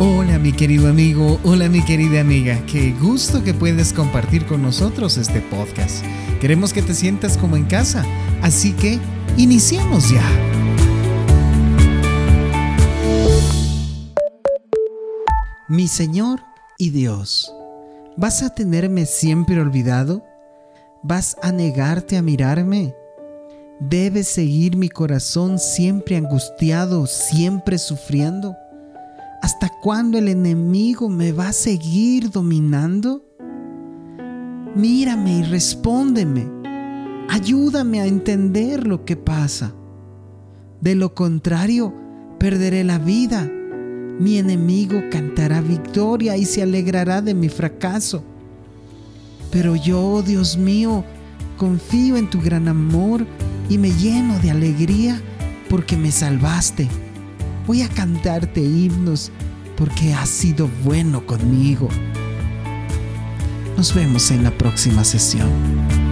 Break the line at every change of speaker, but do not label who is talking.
Hola mi querido amigo, hola mi querida amiga, qué gusto que puedes compartir con nosotros este podcast. Queremos que te sientas como en casa, así que iniciemos ya. Mi Señor y Dios, ¿vas a tenerme siempre olvidado? ¿Vas a negarte a mirarme? ¿Debes seguir mi corazón siempre angustiado, siempre sufriendo? ¿Hasta cuándo el enemigo me va a seguir dominando? Mírame y respóndeme. Ayúdame a entender lo que pasa. De lo contrario, perderé la vida. Mi enemigo cantará victoria y se alegrará de mi fracaso. Pero yo, Dios mío, confío en tu gran amor y me lleno de alegría porque me salvaste. Voy a cantarte himnos porque has sido bueno conmigo. Nos vemos en la próxima sesión.